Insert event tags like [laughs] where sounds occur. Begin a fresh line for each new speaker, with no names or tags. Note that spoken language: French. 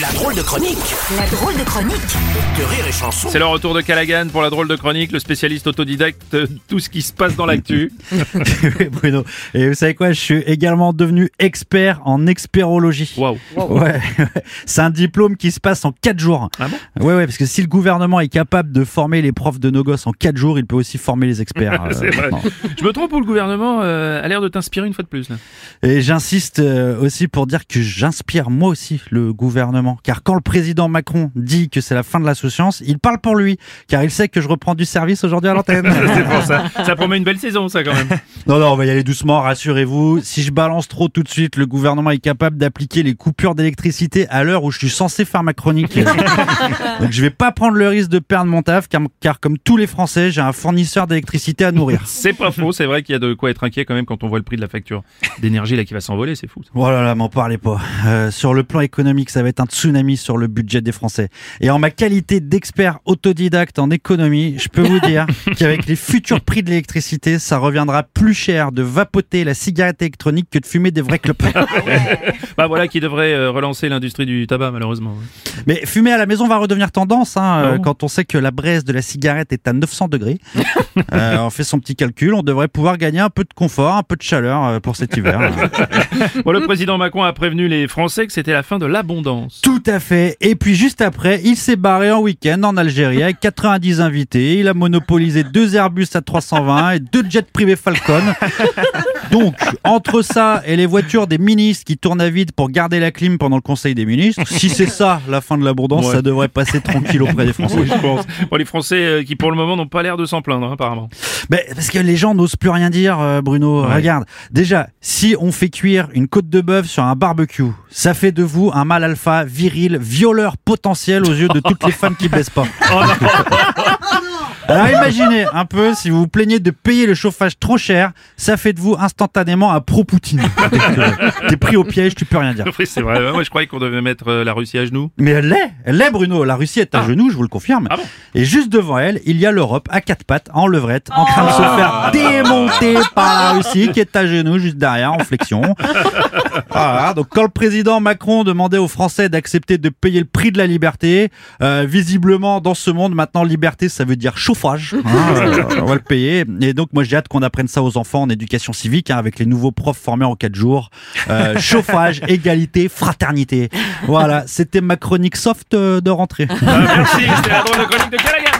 La drôle de chronique
La drôle de chronique
de Rire et Chanson.
C'est le retour de Callaghan pour la drôle de chronique, le spécialiste autodidacte de tout ce qui se passe dans l'actu. [laughs]
Bruno. Et vous savez quoi, je suis également devenu expert en expérologie.
Waouh.
Ouais. c'est un diplôme qui se passe en 4 jours.
Ah bon
Ouais, ouais, parce que si le gouvernement est capable de former les profs de nos gosses en 4 jours, il peut aussi former les experts. [laughs] euh,
C'est vrai.
maintenant.
Je me trompe ou le gouvernement euh, a l'air de t'inspirer une fois de plus là?
Et j'insiste euh, aussi pour dire que j'inspire moi aussi le gouvernement. Car quand le président Macron dit que c'est la fin de la science, il parle pour lui. Car il sait que je reprends du service aujourd'hui à l'antenne. [laughs]
C'est pour ça. Ça promet une belle saison ça quand même.
Non, non, on va y aller doucement, rassurez-vous. Si je balance trop tout de suite, le gouvernement est capable d'appliquer les coupures d'électricité à l'heure où je suis censé faire ma chronique. [laughs] Donc je vais pas prendre le risque de perdre mon taf, car, car comme tous les Français, j'ai un fournisseur d'électricité à nourrir.
C'est pas faux, c'est vrai qu'il y a de quoi être inquiet quand même quand on voit le prix de la facture d'énergie là qui va s'envoler, c'est fou. ça.
Oh là là, m'en parlez pas. Euh, sur le plan économique, ça va être un tsunami sur le budget des Français. Et en ma qualité d'expert autodidacte en économie, je peux vous dire [laughs] qu'avec les futurs prix de l'électricité, ça reviendra plus cher de vapoter la cigarette électronique que de fumer des vrais clopes. [laughs]
Bah voilà qui devrait euh, relancer l'industrie du tabac malheureusement.
Mais fumer à la maison va redevenir tendance hein, euh,
Ah
quand on sait que la braise de la cigarette est à 900 degrés. [laughs] Euh, on fait son petit calcul, on devrait pouvoir gagner un peu de confort, un peu de chaleur pour cet hiver.
Bon, le président Macron a prévenu les Français que c'était la fin de l'abondance.
Tout à fait. Et puis juste après, il s'est barré en week-end en Algérie avec 90 invités. Il a monopolisé deux Airbus à 320 et deux jets privés Falcon. [laughs] Donc, entre ça et les voitures des ministres qui tournent à vide pour garder la clim pendant le Conseil des ministres, si c'est ça la fin de l'abondance,
Ouais.
ça devrait passer tranquille auprès des Français.
Oui, je pense. Bon, les Français euh, qui pour le moment n'ont pas l'air de s'en plaindre hein, apparemment.
Mais parce que les gens n'osent plus rien dire, euh, Bruno.
Ouais.
Regarde, déjà, si on fait cuire une côte de bœuf sur un barbecue, ça fait de vous un mâle alpha, viril, violeur potentiel aux yeux de toutes les femmes qui baissent pas. [laughs] Alors imaginez un peu, si vous vous plaignez de payer le chauffage trop cher, ça fait de vous instantanément un pro-Poutine. T'es pris au piège, tu peux rien dire.
Oui, c'est vrai. Moi, je croyais qu'on devait mettre euh, la Russie à genoux.
Mais elle l'est, elle l'est Bruno. La Russie est à
Ah.
genoux, je vous le confirme.
Ah bon
Et juste devant elle, il y a l'Europe à quatre pattes, en levrette, en train de se faire démonter par la Russie qui est à genoux juste derrière, en flexion. Voilà, donc quand le président Macron demandait aux Français d'accepter de payer le prix de la liberté, euh, visiblement dans ce monde maintenant liberté ça veut dire chauffage. hein, euh, on va le payer. Et donc moi j'ai hâte qu'on apprenne ça aux enfants en éducation civique hein, avec les nouveaux profs formés en quatre jours. Euh, [laughs] chauffage, égalité, fraternité. Voilà, c'était ma chronique soft euh, de rentrée.
Ah, merci, c'était la drôle de chronique de.